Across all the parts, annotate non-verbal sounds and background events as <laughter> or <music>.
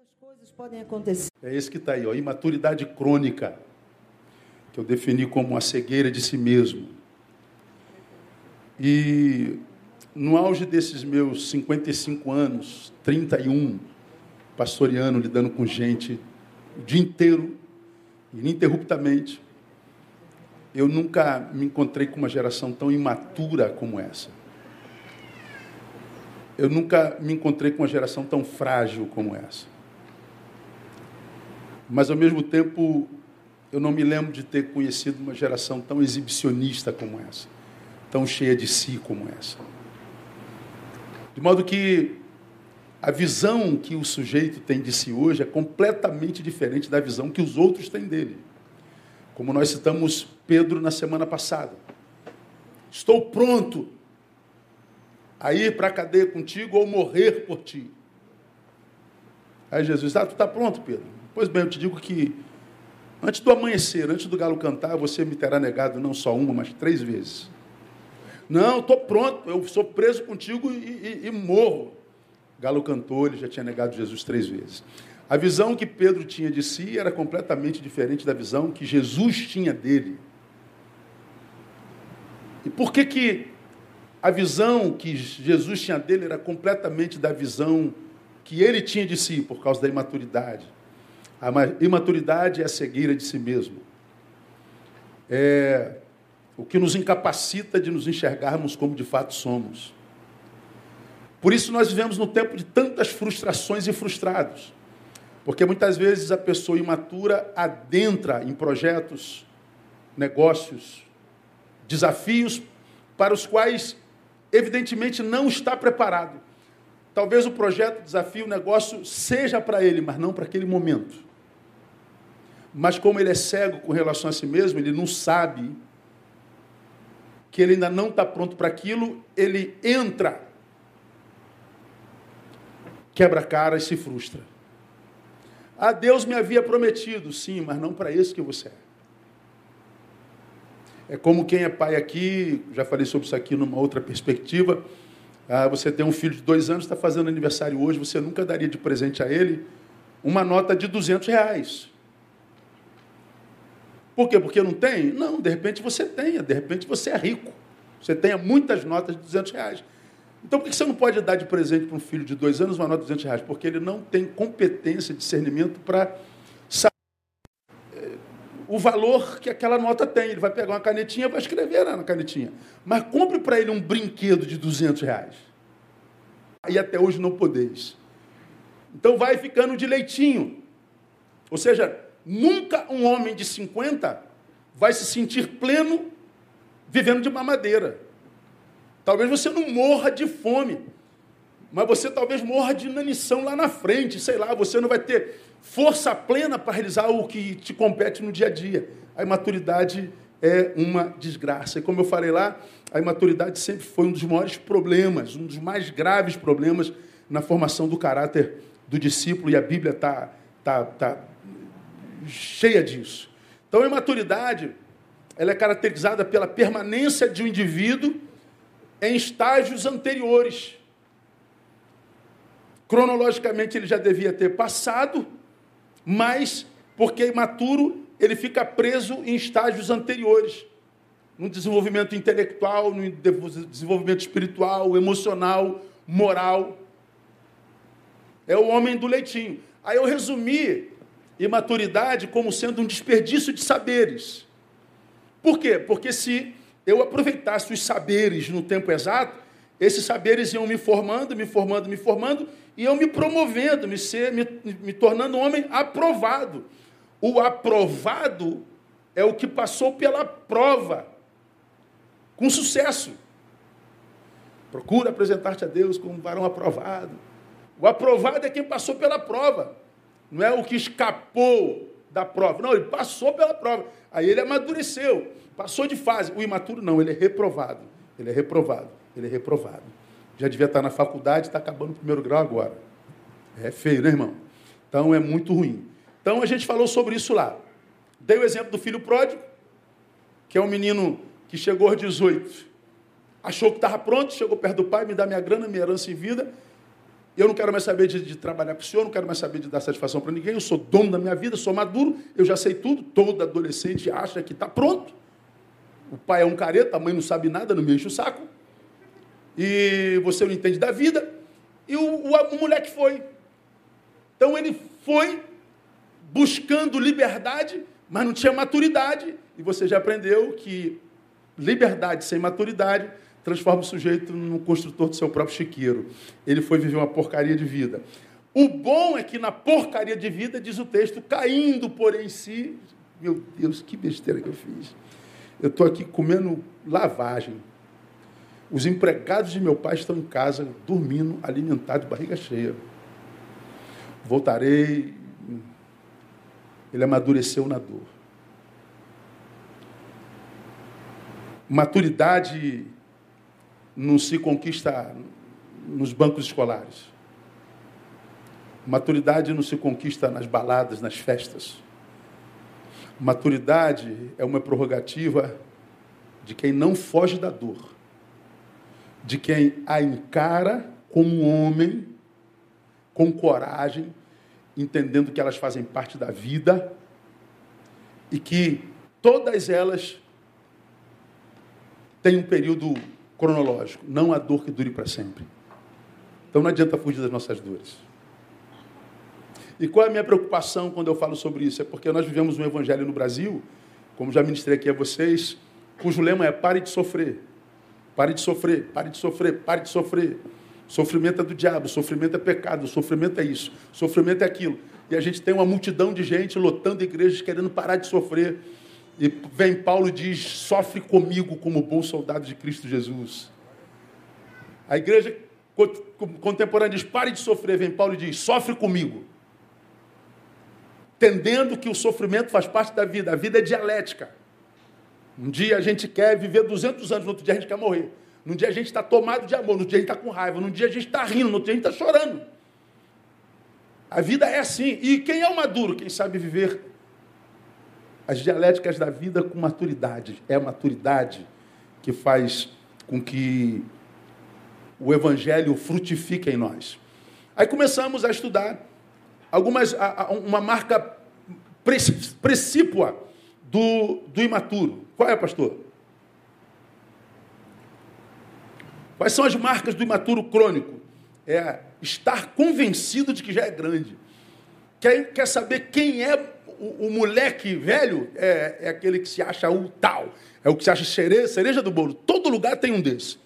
as coisas podem acontecer. É esse que está aí, ó, imaturidade crônica, que eu defini como a cegueira de si mesmo. E no auge desses meus 55 anos, 31, pastoreando, lidando com gente o dia inteiro, ininterruptamente, eu nunca me encontrei com uma geração tão imatura como essa. Eu nunca me encontrei com uma geração tão frágil como essa. Mas, ao mesmo tempo, eu não me lembro de ter conhecido uma geração tão exibicionista como essa, tão cheia de si como essa. De modo que a visão que o sujeito tem de si hoje é completamente diferente da visão que os outros têm dele. Como nós citamos Pedro na semana passada. Estou pronto a ir para a cadeia contigo ou morrer por ti. Aí Jesus, ah, tu está pronto, Pedro? Pois bem, eu te digo que antes do amanhecer, antes do galo cantar, você me terá negado não só uma, mas três vezes. Não, estou pronto, eu sou preso contigo e, e, e morro. Galo cantou, ele já tinha negado Jesus três vezes. A visão que Pedro tinha de si era completamente diferente da visão que Jesus tinha dele. E por que, que a visão que Jesus tinha dele era completamente da visão que ele tinha de si, por causa da imaturidade? A imaturidade é a cegueira de si mesmo. É o que nos incapacita de nos enxergarmos como de fato somos. Por isso nós vivemos no tempo de tantas frustrações e frustrados. Porque muitas vezes a pessoa imatura adentra em projetos, negócios, desafios para os quais, evidentemente, não está preparado. Talvez o projeto, o desafio, o negócio seja para ele, mas não para aquele momento. Mas como ele é cego com relação a si mesmo, ele não sabe que ele ainda não está pronto para aquilo, ele entra, quebra a cara e se frustra. Ah, Deus me havia prometido, sim, mas não para isso que você é. É como quem é pai aqui, já falei sobre isso aqui numa outra perspectiva. Ah, você tem um filho de dois anos, está fazendo aniversário hoje, você nunca daria de presente a ele uma nota de 200 reais. Por quê? Porque não tem? Não, de repente você tenha, de repente você é rico. Você tenha muitas notas de 200 reais. Então por que você não pode dar de presente para um filho de dois anos uma nota de 200 reais? Porque ele não tem competência, discernimento para saber eh, o valor que aquela nota tem. Ele vai pegar uma canetinha vai escrever na canetinha. Mas compre para ele um brinquedo de 200 reais. E até hoje não podeis. Então vai ficando de leitinho. Ou seja, Nunca um homem de 50 vai se sentir pleno vivendo de mamadeira. Talvez você não morra de fome, mas você talvez morra de inanição lá na frente, sei lá, você não vai ter força plena para realizar o que te compete no dia a dia. A imaturidade é uma desgraça. E como eu falei lá, a imaturidade sempre foi um dos maiores problemas, um dos mais graves problemas na formação do caráter do discípulo, e a Bíblia está tá, tá cheia disso. Então, a imaturidade ela é caracterizada pela permanência de um indivíduo em estágios anteriores. Cronologicamente, ele já devia ter passado, mas, porque é imaturo, ele fica preso em estágios anteriores. No desenvolvimento intelectual, no desenvolvimento espiritual, emocional, moral. É o homem do leitinho. Aí eu resumi imaturidade como sendo um desperdício de saberes. Por quê? Porque se eu aproveitasse os saberes no tempo exato, esses saberes iam me formando, me formando, me formando, e iam me promovendo, me, ser, me, me tornando um homem aprovado. O aprovado é o que passou pela prova, com sucesso. Procura apresentar-te a Deus como um varão aprovado. O aprovado é quem passou pela prova. Não é o que escapou da prova. Não, ele passou pela prova. Aí ele amadureceu, passou de fase. O imaturo não, ele é reprovado. Ele é reprovado. Ele é reprovado. Já devia estar na faculdade, está acabando o primeiro grau agora. É feio, né, irmão? Então é muito ruim. Então a gente falou sobre isso lá. Dei o exemplo do filho pródigo, que é um menino que chegou aos 18, achou que estava pronto, chegou perto do pai, me dá minha grana, minha herança em vida, Eu não quero mais saber de, de trabalhar para o senhor, não quero mais saber de dar satisfação para ninguém. Eu sou dono da minha vida, sou maduro, eu já sei tudo. Todo adolescente acha que está pronto. O pai é um careta, a mãe não sabe nada, não me enche o saco. E você não entende da vida. E o, o, o moleque foi. Então ele foi buscando liberdade, mas não tinha maturidade. E você já aprendeu que liberdade sem maturidade transforma o sujeito num construtor do seu próprio chiqueiro. Ele foi viver uma porcaria de vida. O bom é que na porcaria de vida, diz o texto, caindo por em si. Meu Deus, que besteira que eu fiz. Eu estou aqui comendo lavagem. Os empregados de meu pai estão em casa, dormindo, alimentados, barriga cheia. Voltarei. Ele amadureceu na dor. Maturidade não se conquista nos bancos escolares. Maturidade não se conquista nas baladas, nas festas. Maturidade é uma prerrogativa de quem não foge da dor, de quem a encara como homem, com coragem, entendendo que elas fazem parte da vida e que todas elas têm um período cronológico. Não há dor que dure para sempre. Então não adianta fugir das nossas dores. E qual é a minha preocupação quando eu falo sobre isso? É porque nós vivemos um evangelho no Brasil, como já ministrei aqui a vocês, cujo lema é pare de sofrer. Pare de sofrer, pare de sofrer, pare de sofrer. Sofrimento é do diabo, sofrimento é pecado, sofrimento é isso, sofrimento é aquilo. E a gente tem uma multidão de gente lotando igrejas querendo parar de sofrer. E vem Paulo e diz: sofre comigo como bom soldado de Cristo Jesus. A igreja contemporânea diz: pare de sofrer. Vem Paulo e diz: sofre comigo. Entendendo que o sofrimento faz parte da vida, a vida é dialética. Um dia a gente quer viver 200 anos, no outro dia a gente quer morrer. Num dia a gente está tomado de amor, no dia a gente está com raiva, num dia a gente está rindo, no outro dia a gente está chorando. A vida é assim. E quem é o maduro? Quem sabe viver as dialéticas da vida com maturidade. É a maturidade que faz com que o evangelho frutifique em nós. Aí começamos a estudar algumas uma marca precípua do, do imaturo. Qual é, pastor? Quais são as marcas do imaturo crônico? É estar convencido de que já é grande. Quer, quer saber quem é o, o, moleque velho é, é, aquele que se acha o tal, é o que se acha cereja, cereja do bolo. Todo lugar tem um desse.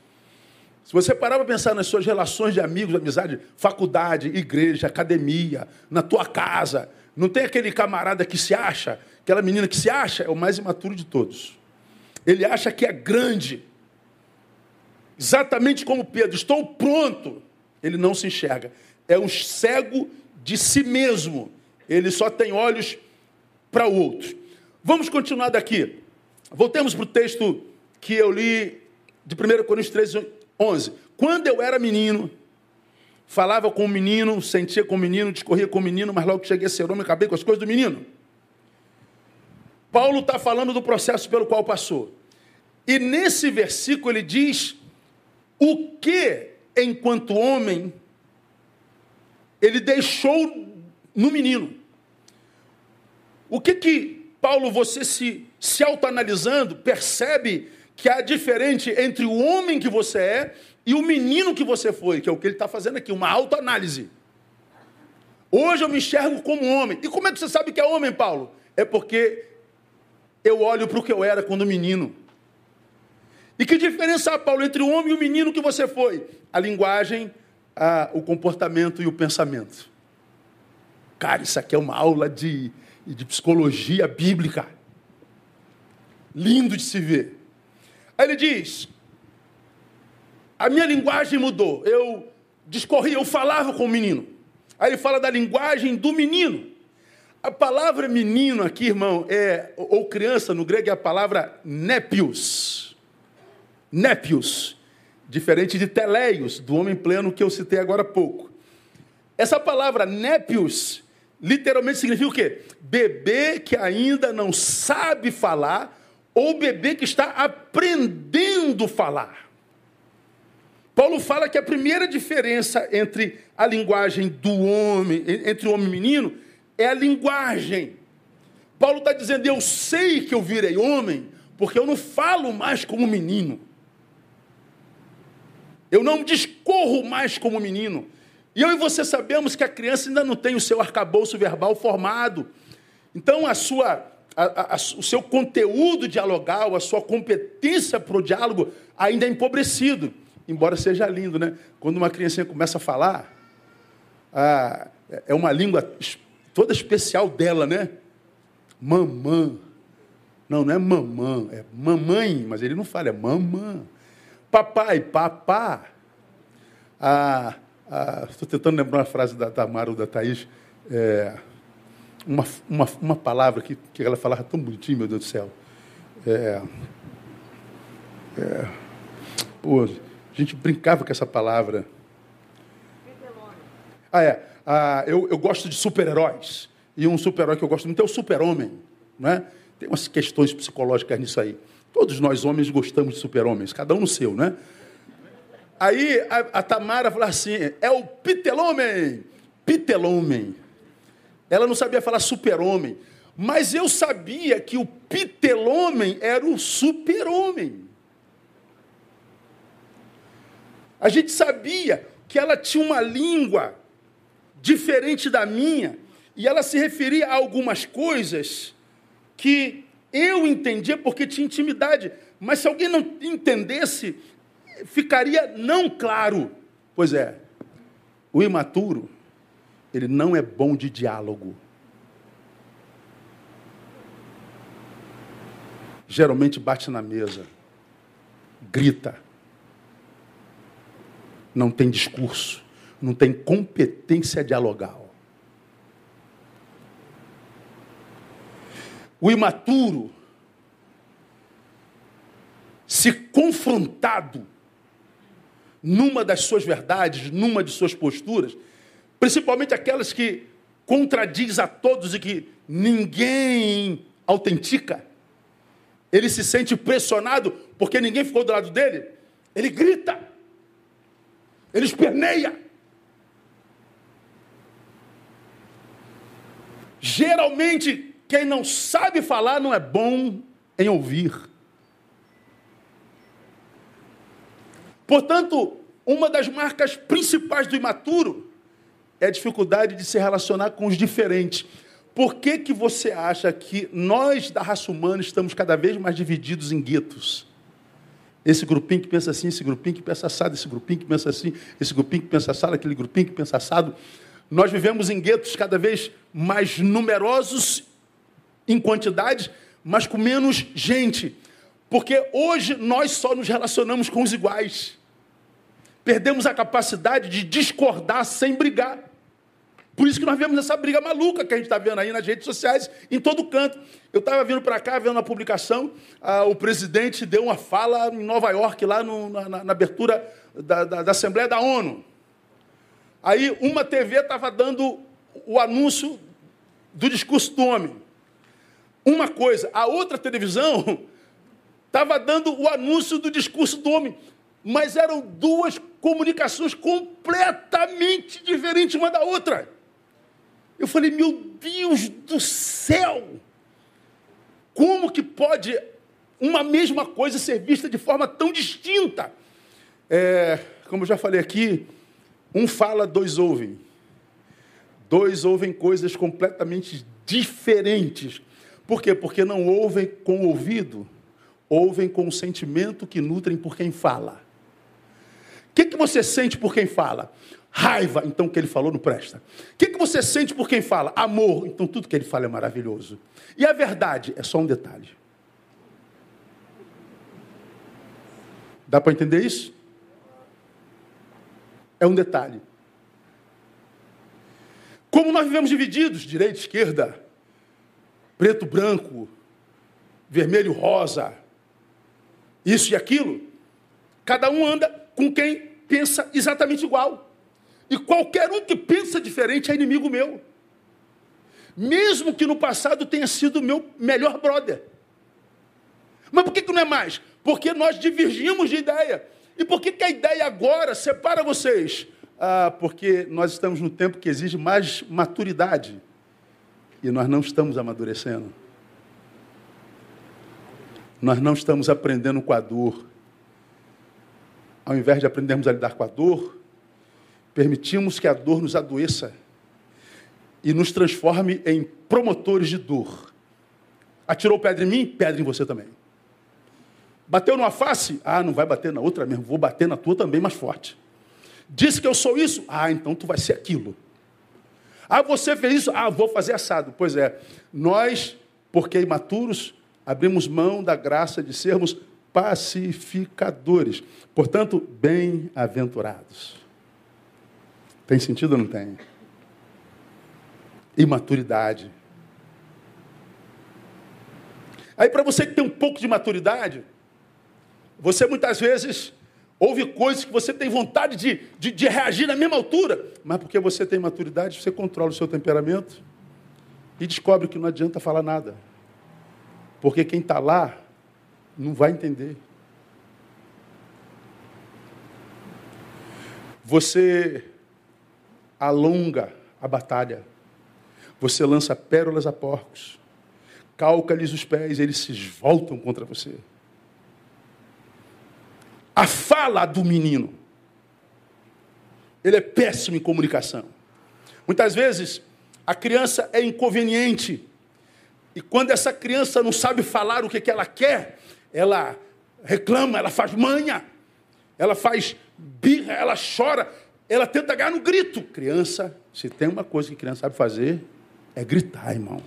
Se você parar para pensar nas suas relações de amigos, amizade, faculdade, igreja, academia, na tua casa, não tem aquele camarada que se acha, aquela menina que se acha, é o mais imaturo de todos. Ele acha que é grande. Exatamente como Pedro, estou pronto. Ele não se enxerga. É um cego de si mesmo. Ele só tem olhos para o outro. Vamos continuar daqui. Voltemos para o texto que eu li de 1 Coríntios 13, 11. Quando eu era menino, falava com o menino, sentia com o menino, discorria com o menino, mas logo que cheguei a ser homem, acabei com as coisas do menino. Paulo está falando do processo pelo qual passou. E nesse versículo ele diz o que, enquanto homem, ele deixou no menino. O que que, Paulo, você se, se autoanalisando, percebe que há diferente entre o homem que você é e o menino que você foi, que é o que ele está fazendo aqui, uma autoanálise. Hoje eu me enxergo como homem. E como é que você sabe que é homem, Paulo? É porque eu olho para o que eu era quando menino. E que diferença há, Paulo, entre o homem e o menino que você foi? A linguagem, a, o comportamento e o pensamento. Cara, isso aqui é uma aula de e de psicologia bíblica. Lindo de se ver. Aí ele diz: a minha linguagem mudou. Eu discorria, eu falava com o menino. Aí ele fala da linguagem do menino. A palavra menino aqui, irmão, é, ou criança no grego, é a palavra népios. Népios. Diferente de teleios, do homem pleno que eu citei agora há pouco. Essa palavra népios literalmente significa o quê? Bebê que ainda não sabe falar ou bebê que está aprendendo a falar. Paulo fala que a primeira diferença entre a linguagem do homem, entre o homem e o menino, é a linguagem. Paulo está dizendo: Eu sei que eu virei homem, porque eu não falo mais como menino. Eu não discorro mais como menino. E eu e você sabemos que a criança ainda não tem o seu arcabouço verbal formado. Então, a sua, a, a, o seu conteúdo dialogal, a sua competência para o diálogo ainda é empobrecido. Embora seja lindo, né? Quando uma criancinha começa a falar, ah, é uma língua toda especial dela, né? Mamã. Não, não é mamã, é mamãe, mas ele não fala, é mamã. Papai, papá. Ah, estou tentando lembrar uma frase da Tamara ou da Thaís. É, uma, uma, uma palavra que, que ela falava tão bonitinho, meu Deus do céu. É, é, pô, a gente brincava com essa palavra. Ah, é. Ah, eu, eu gosto de super-heróis. E um super-herói que eu gosto muito é o super-homem. Né? Tem umas questões psicológicas nisso aí. Todos nós homens gostamos de super-homens, cada um no seu, né? Aí a, a Tamara falou assim: é o pitelomem. Pitelomem. Ela não sabia falar super-homem. Mas eu sabia que o pitelomem era o super-homem. A gente sabia que ela tinha uma língua diferente da minha, e ela se referia a algumas coisas que eu entendia porque tinha intimidade, mas se alguém não entendesse, ficaria não claro. Pois é, o imaturo, ele não é bom de diálogo. Geralmente bate na mesa, grita, não tem discurso, não tem competência dialogal. o imaturo, se confrontado numa das suas verdades, numa de suas posturas, principalmente aquelas que contradiz a todos e que ninguém autentica, ele se sente pressionado porque ninguém ficou do lado dele, ele grita, ele esperneia. Geralmente, quem não sabe falar não é bom em ouvir. Portanto, uma das marcas principais do imaturo é a dificuldade de se relacionar com os diferentes. Por que, que você acha que nós da raça humana estamos cada vez mais divididos em guetos? Esse grupinho que pensa assim, esse grupinho que pensa assado, esse grupinho que pensa assim, esse grupinho que pensa assado, aquele grupinho que pensa assado. Nós vivemos em guetos cada vez mais numerosos em quantidade, mas com menos gente. Porque hoje nós só nos relacionamos com os iguais. Perdemos a capacidade de discordar sem brigar. Por isso que nós vemos essa briga maluca que a gente está vendo aí nas redes sociais, em todo canto. Eu estava vindo para cá, vendo a publicação, ah, o presidente deu uma fala em Nova York, lá no, na, na, abertura da, da, da Assembleia da ONU. Aí uma TV estava dando o anúncio do discurso do homem uma coisa, a outra televisão <laughs> estava dando o anúncio do discurso do homem, mas eram duas comunicações completamente diferentes uma da outra. Eu falei, meu Deus do céu! Como que pode uma mesma coisa ser vista de forma tão distinta? É, como eu já falei aqui, um fala, dois ouvem. Dois ouvem coisas completamente diferentes. Por quê? Porque não ouvem com o ouvido, ouvem com o sentimento que nutrem por quem fala. O que, que você sente por quem fala? Raiva, então o que ele falou não presta. O que, que você sente por quem fala? Amor, então tudo que ele fala é maravilhoso. E a verdade é só um detalhe. Dá para entender isso? É um detalhe. Como nós vivemos divididos, direita, esquerda, preto, branco, vermelho, rosa, isso e aquilo. Cada um anda com quem pensa exatamente igual. E qualquer um que pensa diferente é inimigo meu. Mesmo que no passado tenha sido meu melhor brother. Mas por que, que não é mais? Porque nós divergimos de ideia. E por que, que a ideia agora separa vocês? Ah, porque nós estamos no tempo que exige mais maturidade. E nós não estamos amadurecendo. Nós não estamos aprendendo com a dor. Ao invés de aprendermos a lidar com a dor, permitimos que a dor nos adoeça e nos transforme em promotores de dor. Atirou pedra em mim? Pedra em você também. Bateu numa face? Ah, não vai bater na outra mesmo, vou bater na tua também mais forte. Disse que eu sou isso? Ah, então tu vai ser aquilo. Ah, você fez isso? Ah, vou fazer assado. Pois é, nós, porque imaturos, abrimos mão da graça de sermos pacificadores. Portanto, bem-aventurados. Tem sentido ou não tem? imaturidade. Aí, para você que tem um pouco de maturidade, você muitas vezes ouve coisas que você tem vontade de, de, de, reagir na mesma altura, mas porque você tem maturidade, você controla o seu temperamento e descobre que não adianta falar nada. Porque quem está lá não vai entender. Você alonga a batalha. Você lança pérolas a porcos, calca-lhes os pés, eles se voltam contra você. A fala do menino, ele é péssimo em comunicação. Muitas vezes, a criança é inconveniente, e quando essa criança não sabe falar o que, que ela quer, ela reclama, ela faz manha, ela faz birra, ela chora, ela tenta ganhar no grito. Criança, se tem uma coisa que criança sabe fazer, é gritar, irmão.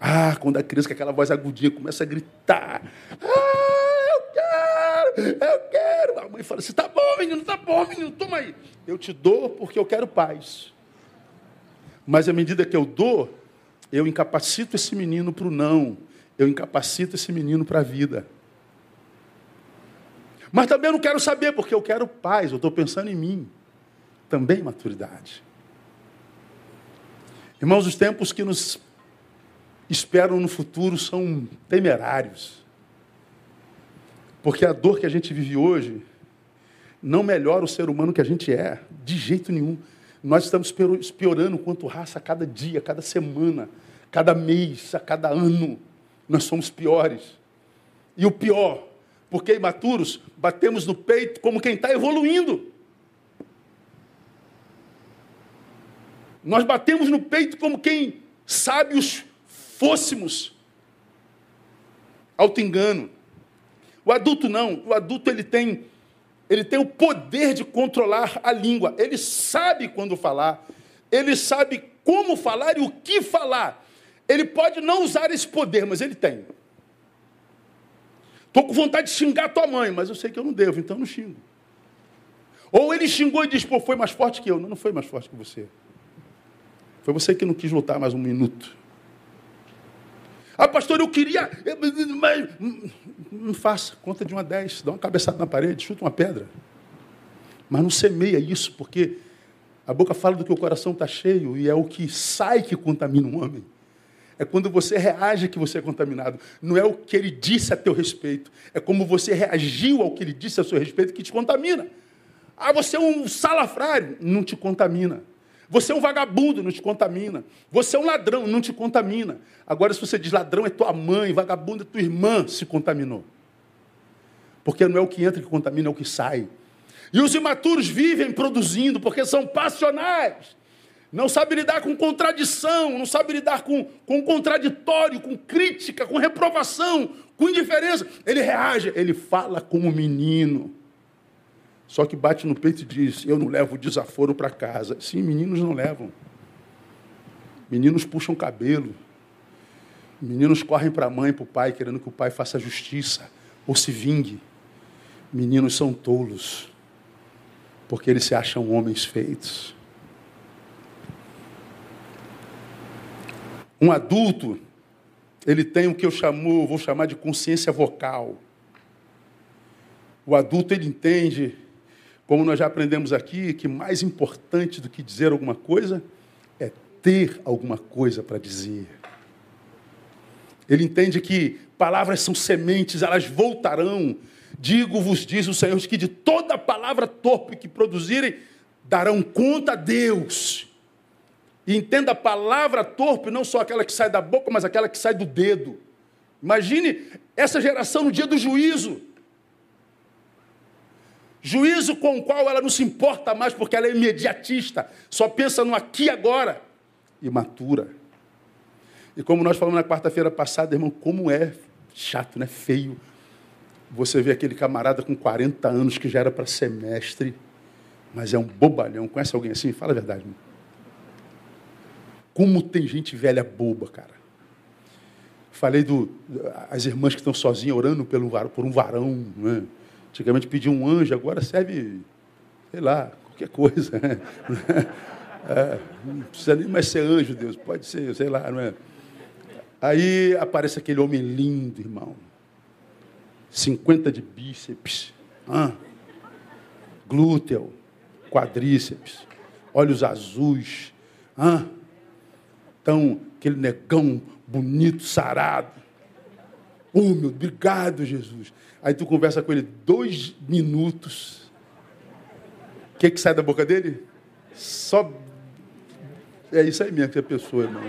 Ah, quando a criança com aquela voz agudinha começa a gritar. Ah, eu quero, eu quero. A mãe fala assim: tá bom, menino, tá bom, menino, toma aí. Eu te dou porque eu quero paz. Mas à medida que eu dou, eu incapacito esse menino para o não. Eu incapacito esse menino para a vida. Mas também eu não quero saber, porque eu quero paz, eu estou pensando em mim. Também maturidade. Irmãos, os tempos que nos esperam no futuro são temerários. Porque a dor que a gente vive hoje não melhora o ser humano que a gente é, de jeito nenhum. Nós estamos piorando quanto raça a cada dia, a cada semana, cada mês, a cada ano. Nós somos piores. E o pior, porque imaturos, batemos no peito como quem está evoluindo. Nós batemos no peito como quem sábios fôssemos. Auto-engano. O adulto não. O adulto ele tem, ele tem o poder de controlar a língua. Ele sabe quando falar. Ele sabe como falar e o que falar. Ele pode não usar esse poder, mas ele tem. Estou com vontade de xingar tua mãe, mas eu sei que eu não devo, então não xingo. Ou ele xingou e disse, pô, foi mais forte que eu. Não, não foi mais forte que você. Foi você que não quis lutar mais um minuto. Ah, pastor, eu queria. Mas não faça, conta de uma dez, dá uma cabeçada na parede, chuta uma pedra. Mas não semeia isso, porque a boca fala do que o coração está cheio e é o que sai que contamina um homem. É quando você reage que você é contaminado. Não é o que ele disse a teu respeito. É como você reagiu ao que ele disse a seu respeito que te contamina. Ah, você é um salafrário. Não te contamina. Você é um vagabundo, não te contamina. Você é um ladrão, não te contamina. Agora, se você diz ladrão é tua mãe, vagabundo é tua irmã, se contaminou. Porque não é o que entra que contamina, é o que sai. E os imaturos vivem produzindo, porque são passionais. Não sabe lidar com contradição, não sabe lidar com, com contraditório, com crítica, com reprovação, com indiferença. Ele reage, ele fala como menino. Só que bate no peito e diz: Eu não levo desaforo para casa. Sim, meninos não levam. Meninos puxam cabelo. Meninos correm para a mãe, para o pai, querendo que o pai faça justiça ou se vingue. Meninos são tolos, porque eles se acham homens feitos. Um adulto, ele tem o que eu chamo, vou chamar de consciência vocal. O adulto ele entende como nós já aprendemos aqui, que mais importante do que dizer alguma coisa é ter alguma coisa para dizer. Ele entende que palavras são sementes, elas voltarão. Digo-vos, diz o Senhor, que de toda palavra torpe que produzirem, darão conta a Deus. E entenda a palavra torpe, não só aquela que sai da boca, mas aquela que sai do dedo. Imagine essa geração no dia do juízo. Juízo com o qual ela não se importa mais, porque ela é imediatista, só pensa no aqui e agora. Imatura. E como nós falamos na quarta-feira passada, irmão, como é chato, né? Feio. Você vê aquele camarada com 40 anos que já era para semestre, mas é um bobalhão. Conhece alguém assim? Fala a verdade, irmão. Como tem gente velha boba, cara. Falei do as irmãs que estão sozinhas orando pelo, por um varão. Né? Antigamente pediam um anjo, agora serve, sei lá, qualquer coisa. Né? <laughs> É, não precisa nem mais ser anjo, Deus, pode ser, sei lá, não é? Aí aparece aquele homem lindo, irmão. 50 de bíceps, ah, glúteo, quadríceps, olhos azuis, ah, então, aquele negão bonito, sarado. Oh, meu, obrigado, Jesus. Aí tu conversa com ele dois minutos. O que, que sai da boca dele? Só. É isso aí mesmo que é a pessoa, irmão.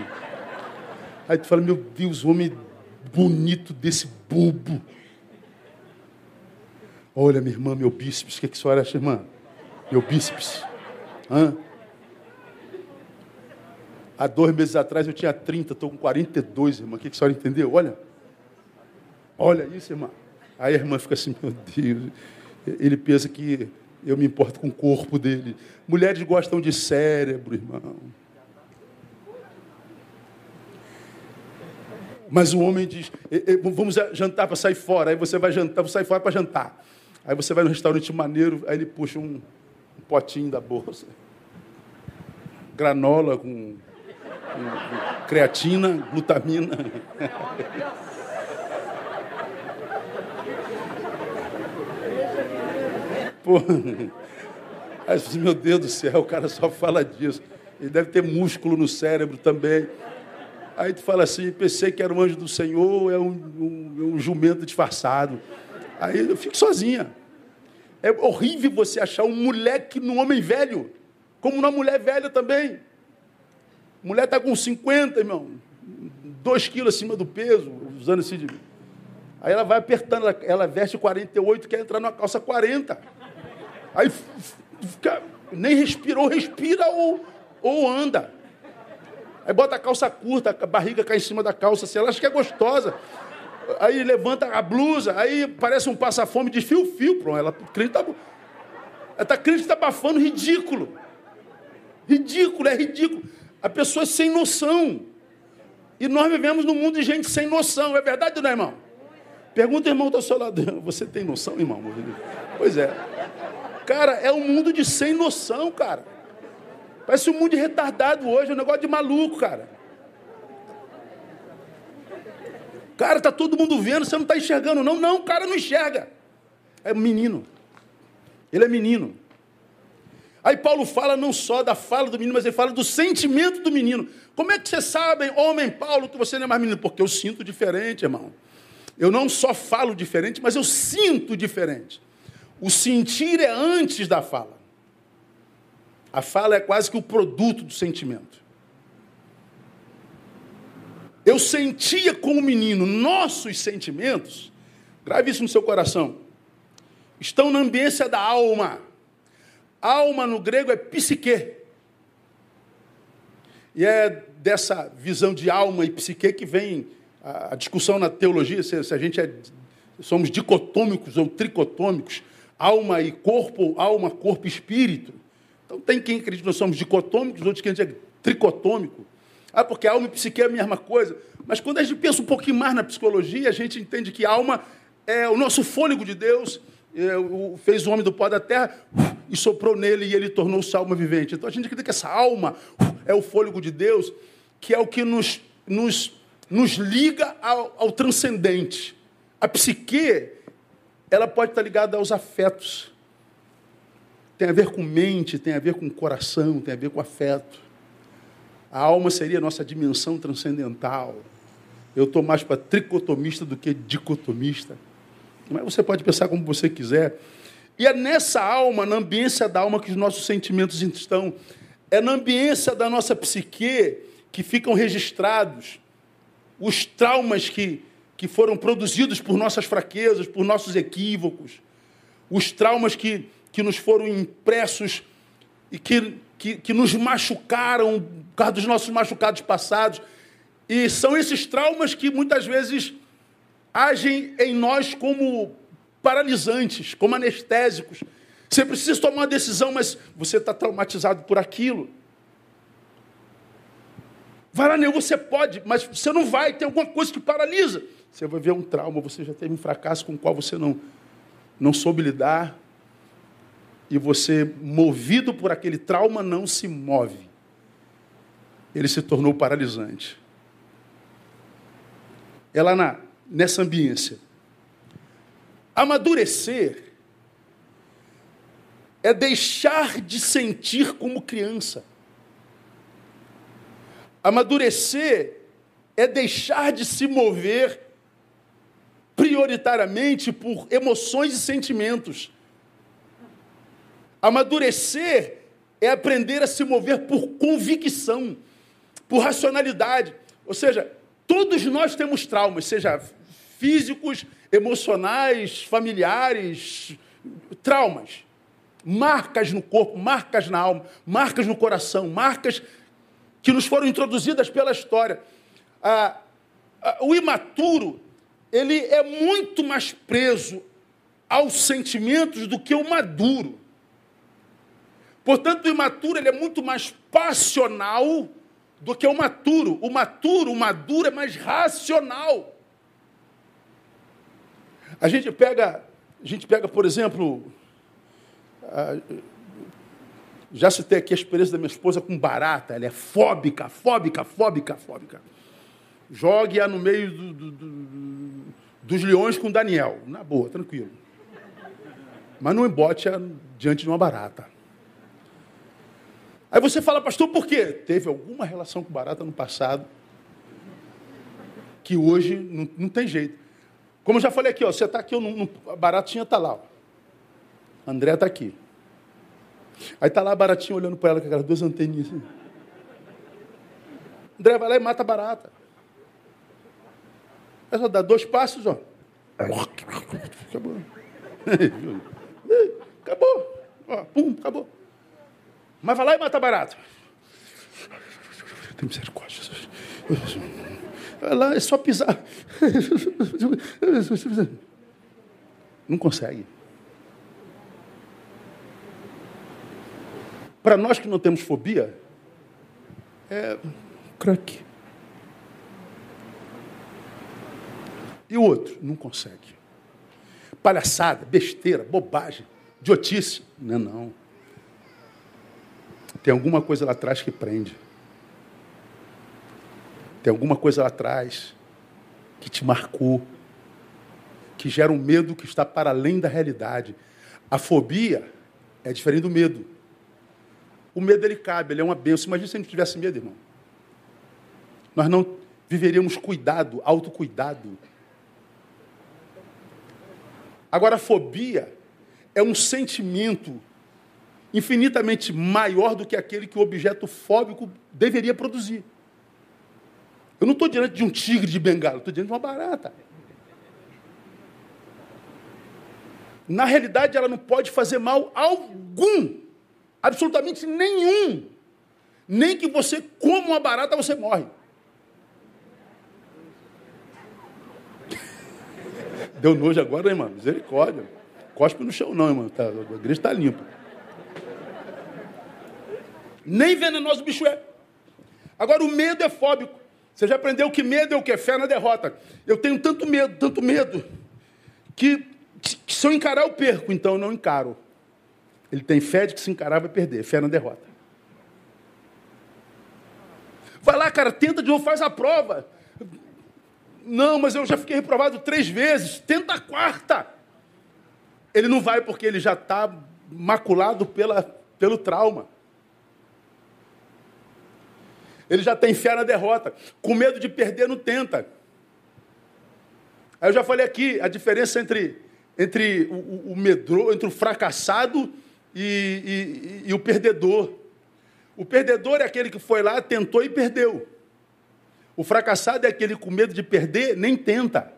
Aí tu fala, meu Deus, homem bonito desse bobo. Olha, minha irmã, meu bíceps. O que, que a senhora acha, irmã? Meu bíceps. Hã? Há dois meses atrás eu tinha 30, estou com 42, irmã. O que, a senhora entendeu? Olha. Olha isso, irmã. Aí a irmã fica assim, meu Deus. Ele pensa que eu me importo com o corpo dele. Mulheres gostam de cérebro, irmão. Mas o homem diz: vamos jantar para sair fora. Aí você vai jantar, vou sair fora para jantar. Aí você vai no restaurante maneiro, aí ele puxa um, um potinho da bolsa. Granola com creatina, glutamina. Pô, aí, meu Deus do céu, o cara só fala disso. Ele deve ter músculo no cérebro também. Aí tu fala assim, pensei que era um anjo do Senhor, é um, um, um jumento disfarçado. Aí eu fico sozinha. É horrível você achar um moleque no homem velho, como uma mulher velha também. Mulher está com 50, irmão. 2 quilos acima do peso, usando esse. De... Aí ela vai apertando, ela, ela veste 48, quer entrar numa calça 40. Aí fica, nem respirou, respira ou, ou anda. Aí bota a calça curta, a barriga cai em cima da calça, assim, ela acha que é gostosa. Aí levanta a blusa, aí parece um passa-fome de fio-fio. Pronto, ela crente tá, está está abafando ridículo. Ridículo, é ridículo. A pessoa é sem noção. E nós vivemos num mundo de gente sem noção. É verdade ou não irmão? Pergunta, irmão, do seu lado. <laughs> Você tem noção, irmão? Pois é. Cara, é um mundo de sem noção, cara. Parece um mundo retardado hoje, é um negócio de maluco, cara. Cara, tá todo mundo vendo, você não está enxergando, não. Não, o cara não enxerga. É menino. Ele é menino. Aí Paulo fala não só da fala do menino, mas ele fala do sentimento do menino. Como é que você sabe, homem Paulo, que você não é mais menino? Porque eu sinto diferente, irmão. Eu não só falo diferente, mas eu sinto diferente. O sentir é antes da fala. A fala é quase que o produto do sentimento. Eu sentia como menino, nossos sentimentos, grave isso no seu coração, estão na ambiência da alma. Alma no grego é psique. E é dessa visão de alma e psique que vem a, discussão na teologia, se, se a gente é, somos dicotômicos ou tricotômicos, alma e corpo, alma, corpo e espírito. Então tem quem acredita que nós somos dicotômicos, outros que a gente é tricotômico. Ah, porque alma e psique é a mesma coisa. Mas quando a gente pensa um pouquinho mais na psicologia, a gente entende que alma é o nosso fôlego de Deus, é, fez o homem do pó da terra e soprou nele e ele tornou-se alma vivente. Então a gente acredita que essa alma é o fôlego de Deus, que é o que nos, nos, nos liga ao, ao transcendente. A psique, ela pode estar ligada aos afetos. Tem a ver com mente, tem a ver com coração, tem a ver com afeto. A alma seria a nossa dimensão transcendental. Eu estou mais para tricotomista do que dicotomista. Mas você pode pensar como você quiser. E é nessa alma, na ambiência da alma, que os nossos sentimentos estão. É na ambiência da nossa psique que ficam registrados os traumas que, que foram produzidos por nossas fraquezas, por nossos equívocos, os traumas que, que nos foram impressos e que, que, que nos machucaram por causa dos nossos machucados passados. E são esses traumas que muitas vezes agem em nós como paralisantes, como anestésicos. Você precisa tomar uma decisão, mas você está traumatizado por aquilo. Vai lá, Neu, você pode, mas você não vai, tem alguma coisa que paralisa. Você vai ver um trauma, você já teve um fracasso com o qual você não, não soube lidar. E você, movido por aquele trauma, não se move. Ele se tornou paralisante. É lá nessa ambiência. Amadurecer é deixar de sentir como criança. Amadurecer é deixar de se mover prioritariamente por emoções e sentimentos. Amadurecer é aprender a se mover por convicção, por racionalidade. Ou seja, todos nós temos traumas, seja físicos, emocionais, familiares, traumas. Marcas no corpo, marcas na alma, marcas no coração, marcas que nos foram introduzidas pela história. Ah, ah, o imaturo, ele é muito mais preso aos sentimentos do que o maduro. Portanto, o imaturo ele é muito mais passional do que o maturo. O maturo, o maduro é mais racional. A gente pega, a gente pega, por exemplo, já citei aqui a experiência da minha esposa com barata. Ela é fóbica, fóbica, fóbica, fóbica. Jogue-a no meio do, do, do, dos leões com Daniel. Na boa, tranquilo. Mas não embote-a diante de uma barata. Aí você fala, pastor, por quê? Teve alguma relação com barata no passado que hoje não, não tem jeito. Como eu já falei aqui, ó, você está aqui, eu não, a baratinha está lá. Ó. André está aqui. Aí está lá a baratinha olhando para ela com aquelas duas anteninhas assim. André vai lá e mata a barata. Ela só dá dois passos, ó. Acabou. Acabou. Ó, pum, acabou. Mas vai lá e mata a barata. Tem misericórdia, Jesus. Vai lá, é só pisar. Não consegue. Para nós que não temos fobia, é crack. E o outro? Não consegue. Palhaçada, besteira, bobagem, idiotice. Não, não. Tem alguma coisa lá atrás que prende. Tem alguma coisa lá atrás que te marcou, que gera um medo que está para além da realidade. A fobia é diferente do medo. O medo ele cabe, ele é uma benção. Imagina se a gente tivesse medo, irmão. Nós não viveríamos cuidado, autocuidado. Agora, a fobia é um sentimento infinitamente maior do que aquele que o objeto fóbico deveria produzir. Eu não estou diante de um tigre de bengala, estou diante de uma barata. Na realidade, ela não pode fazer mal algum, absolutamente nenhum. Nem que você coma uma barata, você morre. Deu nojo agora, irmão? Misericórdia. Cospe no chão, não, irmão. Tá, a igreja está limpa. Nem venenoso o bicho é. Agora, o medo é fóbico. Você já aprendeu que medo é o que? Fé na derrota. Eu tenho tanto medo, tanto medo, que, que se eu encarar, eu perco. Então eu não encaro. Ele tem fé de que se encarar vai perder. Fé na derrota. Vai lá, cara, tenta de novo, faz a prova. Não, mas eu já fiquei reprovado três vezes. Tenta a quarta. Ele não vai porque ele já está maculado pela, pelo trauma. Ele já tem fé na derrota. Com medo de perder, não tenta. Aí eu já falei aqui a diferença entre entre o, o medro, entre o fracassado e, e, e o perdedor. O perdedor é aquele que foi lá, tentou e perdeu. O fracassado é aquele com medo de perder, nem tenta.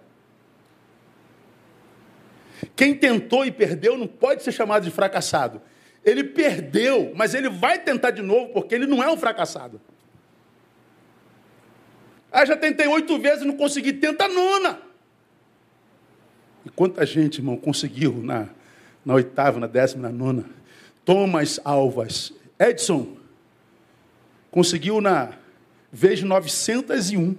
Quem tentou e perdeu não pode ser chamado de fracassado. Ele perdeu, mas ele vai tentar de novo, porque ele não é um fracassado. Ah, já tentei oito vezes e não consegui, tenta a nona. E quanta gente, irmão, conseguiu na, na oitava, na décima, na nona. Thomas Alvas, Edson, conseguiu na vez 901.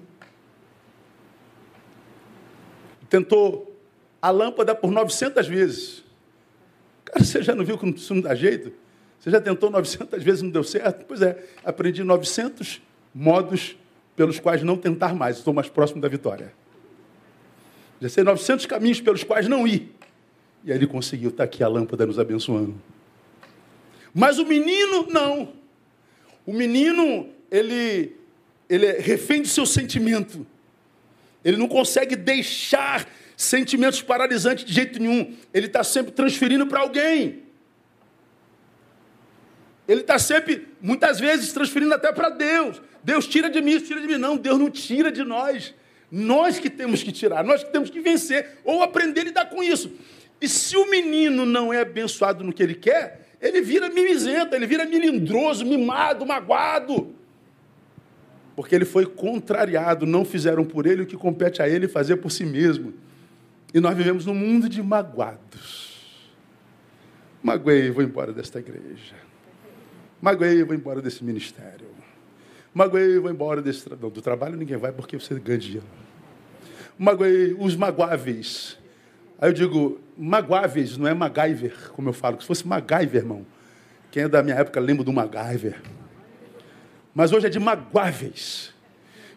Tentou a lâmpada por 900 vezes. Cara, você já não viu que isso não dá jeito? Você já tentou 900 vezes e não deu certo? Pois é, aprendi 900 modos pelos quais não tentar mais. Estou mais próximo da vitória. Já sei 900 caminhos pelos quais não ir. E aí ele conseguiu. Está aqui a lâmpada nos abençoando. Mas o menino, não. O menino, ele, ele é refém do seu sentimento. Ele não consegue deixar sentimentos paralisantes de jeito nenhum. Ele está sempre transferindo para alguém. Ele está sempre, muitas vezes, transferindo até para Deus. Deus tira de mim, tira de mim. Não, Deus não tira de nós. Nós que temos que tirar, nós que temos que vencer, ou aprender a lidar com isso. E se o menino não é abençoado no que ele quer, ele vira mimizento, ele vira milindroso, mimado, magoado. Porque ele foi contrariado, não fizeram por ele o que compete a ele fazer por si mesmo. E nós vivemos num mundo de magoados. Magoei, vou embora desta igreja. Magoei, vou embora desse ministério. Magoei, vou embora desse tra... do trabalho, ninguém vai porque você ganha dinheiro. Magoei, os magoáveis. Aí eu digo, magoáveis, não é MacGyver, como eu falo. Se fosse MacGyver, irmão, quem é da minha época lembra do MacGyver. Mas hoje é de magoáveis.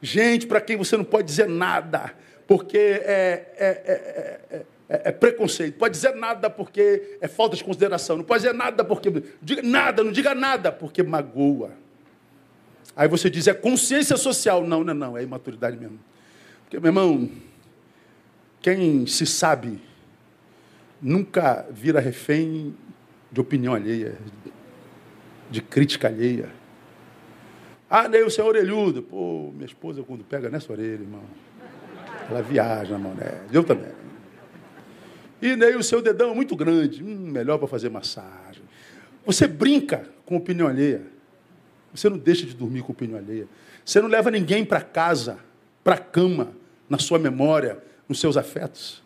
Gente para quem você não pode dizer nada porque é, é, é, é, preconceito. Pode dizer nada porque é falta de consideração. Não pode dizer nada porque. Diga nada, não diga nada porque magoa. Aí você diz, é consciência social. Não, não, não, é imaturidade mesmo. Porque, meu irmão, quem se sabe nunca vira refém de opinião alheia, de crítica alheia. Ah, nem o senhor orelhudo. Pô, minha esposa, quando pega nessa orelha, irmão. Ela viaja, mané. Eu também. E nem o seu dedão é muito grande. Hum, melhor para fazer massagem. Você brinca com opinião alheia. Você não deixa de dormir com opinião alheia. Você não leva ninguém para casa, para cama, na sua memória, nos seus afetos.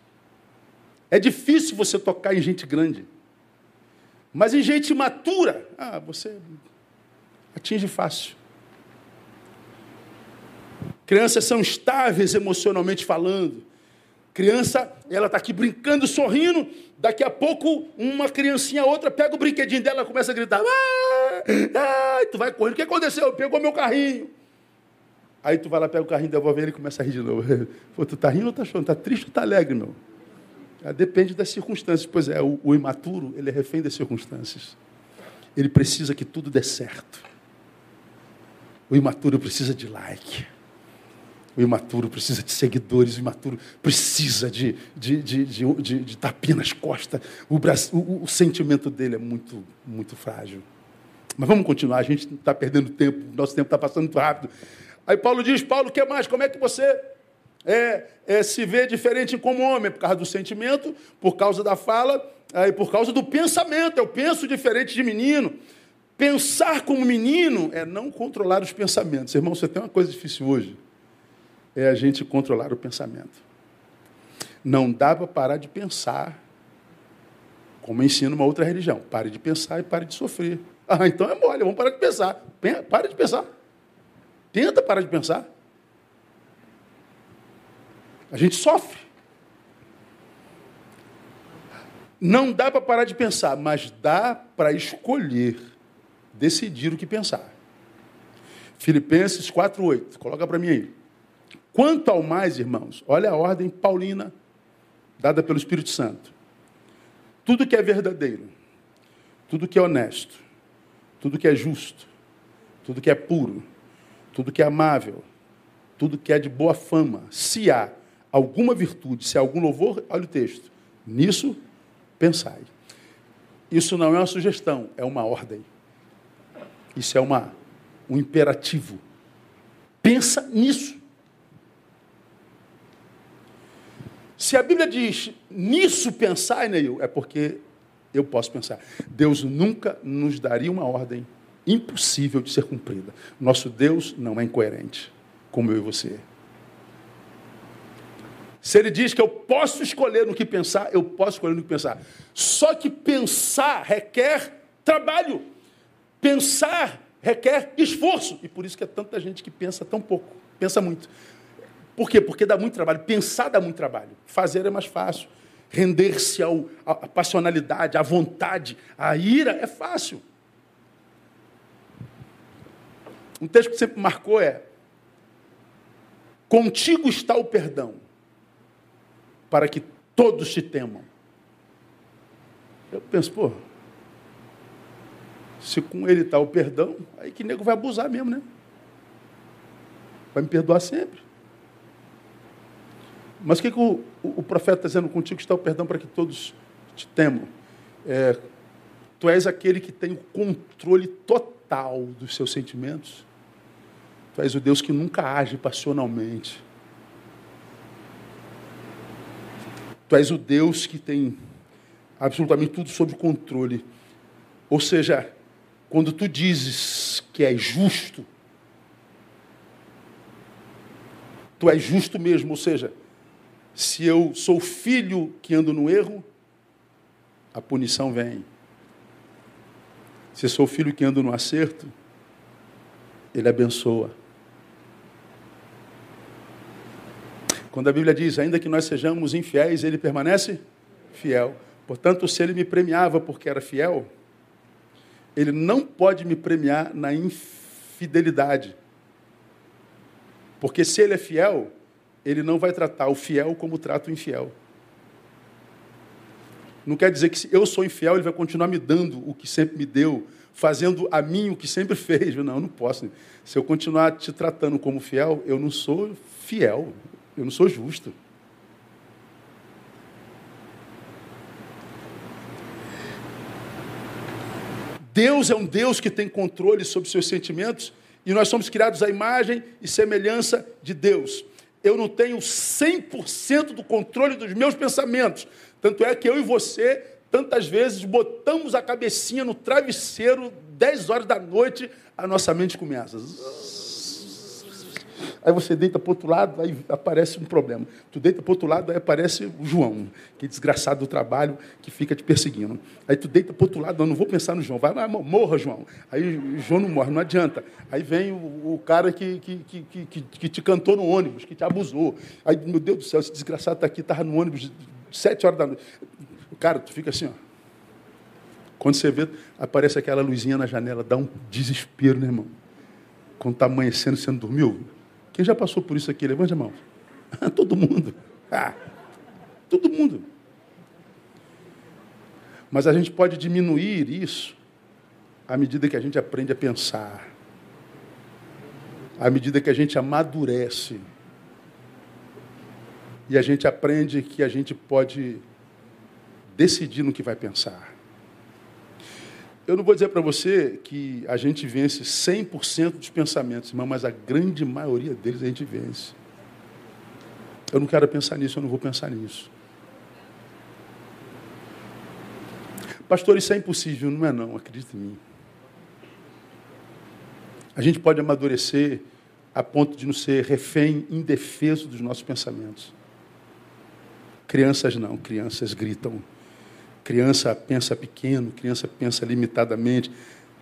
É difícil você tocar em gente grande. Mas em gente matura, ah, você atinge fácil. Crianças são estáveis emocionalmente falando. Criança, ela está aqui brincando, sorrindo. Daqui a pouco, uma criancinha, outra, pega o brinquedinho dela começa a gritar. Ah, ah, tu vai correndo. O que aconteceu? Pegou meu carrinho. Aí tu vai lá, pega o carrinho, devolve ele e começa a rir de novo. <laughs> Pô, tu tá rindo ou tá chorando? Tá triste ou tá alegre, meu? Ah, depende das circunstâncias. Pois é, o, o imaturo, ele é refém das circunstâncias. Ele precisa que tudo dê certo. O imaturo precisa de like. O imaturo precisa de seguidores, o imaturo precisa de, de, de, de, de, de tapinha nas costas. O, o, o, sentimento dele é muito, muito frágil. Mas vamos continuar, a gente está perdendo tempo, nosso tempo está passando muito rápido. Aí Paulo diz, Paulo, o que mais? Como é que você é, é, se vê diferente como homem? Por causa do sentimento, por causa da fala, aí por causa do pensamento. Eu penso diferente de menino. Pensar como menino é não controlar os pensamentos. Irmão, você tem uma coisa difícil hoje é a gente controlar o pensamento. Não dá para parar de pensar, como ensina uma outra religião. Pare de pensar e pare de sofrer. Ah, então é mole, vamos parar de pensar. Pare de pensar. Tenta parar de pensar. A gente sofre. Não dá para parar de pensar, mas dá para escolher, decidir o que pensar. Filipenses 4:8. Coloca para mim aí. Quanto ao mais, irmãos, olha a ordem paulina dada pelo Espírito Santo. Tudo que é verdadeiro, tudo que é honesto, tudo que é justo, tudo que é puro, tudo que é amável, tudo que é de boa fama, se há alguma virtude, se há algum louvor, olha o texto. Nisso pensai. Isso não é uma sugestão, é uma ordem. Isso é uma, um imperativo. Pensa nisso. Se a Bíblia diz nisso pensai, Neil, é porque eu posso pensar. Deus nunca nos daria uma ordem impossível de ser cumprida. Nosso Deus não é incoerente, como eu e você. Se ele diz que eu posso escolher no que pensar, eu posso escolher no que pensar. Só que pensar requer trabalho. Pensar requer esforço. E por isso que é tanta gente que pensa tão pouco, pensa muito. Por quê? Porque dá muito trabalho. Pensar dá muito trabalho. Fazer é mais fácil. Render-se à passionalidade, à vontade, à ira é fácil. Um texto que sempre marcou é: Contigo está o perdão, para que todos te temam. Eu penso, pô, se com ele está o perdão, aí que nego vai abusar mesmo, né? Vai me perdoar sempre. Mas o que, que o, o, profeta está dizendo contigo está o perdão para que todos te temam? É, tu és aquele que tem o controle total dos seus sentimentos. Tu és o Deus que nunca age passionalmente. Tu és o Deus que tem absolutamente tudo sob controle. Ou seja, quando tu dizes que é justo, tu és justo mesmo, ou seja, se eu sou filho que ando no erro, a punição vem. Se sou filho que ando no acerto, ele abençoa. Quando a Bíblia diz, ainda que nós sejamos infiéis, ele permanece fiel. Portanto, se ele me premiava porque era fiel, ele não pode me premiar na infidelidade. Porque se ele é fiel, ele não vai tratar o fiel como trata o infiel. Não quer dizer que se eu sou infiel, ele vai continuar me dando o que sempre me deu, fazendo a mim o que sempre <laughs> fez. Não, eu não posso. Se eu continuar te tratando como fiel, eu não sou fiel, eu não sou justo. Deus é um Deus que tem controle sobre seus sentimentos e nós somos criados à imagem e semelhança de Deus eu não tenho 100% do controle dos meus pensamentos. Tanto é que eu e você, tantas vezes, botamos a cabecinha no travesseiro, 10 horas da noite, a nossa mente começa. Aí você deita para o outro lado, aí aparece um problema. Tu deita para o outro lado, aí aparece o João, que é desgraçado do trabalho, que fica te perseguindo. Aí tu deita para o outro lado, não, não vou pensar no João. Vai, morra, João. Aí o João não morre, não adianta. Aí vem o, o cara que, que, que, que, que te cantou no ônibus, que te abusou. Aí, meu Deus do céu, esse desgraçado está aqui, estava no ônibus sete horas da noite. Cara, tu fica assim, ó. Quando você vê, aparece aquela luzinha na janela, dá um desespero, né, irmão? Quando está amanhecendo, você não dormiu? Quem já passou por isso aqui? Levante a mão. <laughs> todo mundo. Ah, todo mundo. Mas a gente pode diminuir isso à medida que a gente aprende a pensar, à medida que a gente amadurece. E a gente aprende que a gente pode decidir no que vai pensar. Eu não vou dizer para você que a gente vence 100% dos pensamentos, irmão, mas a grande maioria deles a gente vence. Eu não quero pensar nisso, eu não vou pensar nisso. Pastor, isso é impossível. Não é não, acredita em mim. A gente pode amadurecer a ponto de não ser refém indefeso dos nossos pensamentos. Crianças não, crianças gritam criança pensa pequeno, criança pensa limitadamente,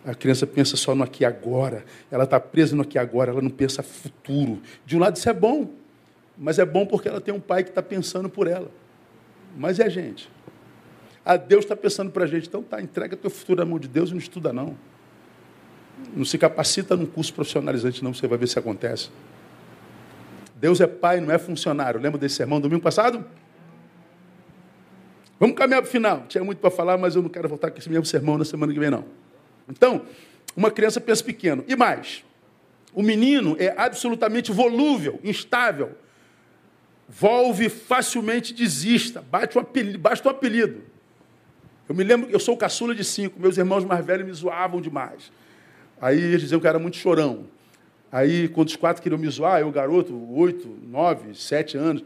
a criança pensa só no aqui e agora. Ela está presa no aqui e agora, ela não pensa futuro. De um lado isso é bom, mas é bom porque ela tem um pai que está pensando por ela. Mas é a gente. Ah, Deus está pensando para a gente. Então tá, entrega teu futuro na mão de Deus e não estuda não. Não se capacita num curso profissionalizante não, você vai ver se acontece. Deus é pai, não é funcionário. Lembra desse sermão domingo passado? Vamos caminhar para o final. Tinha muito para falar, mas eu não quero voltar com esse mesmo sermão na semana que vem, não. Então, uma criança pensa pequeno. E mais, o menino é absolutamente volúvel, instável. Volve facilmente desista, bate um apelido, basta um apelido. Eu me lembro que eu sou caçula de cinco, meus irmãos mais velhos me zoavam demais. Aí eles diziam que eu era muito chorão. Aí, quando os quatro queriam me zoar, eu, garoto, oito, nove, sete anos,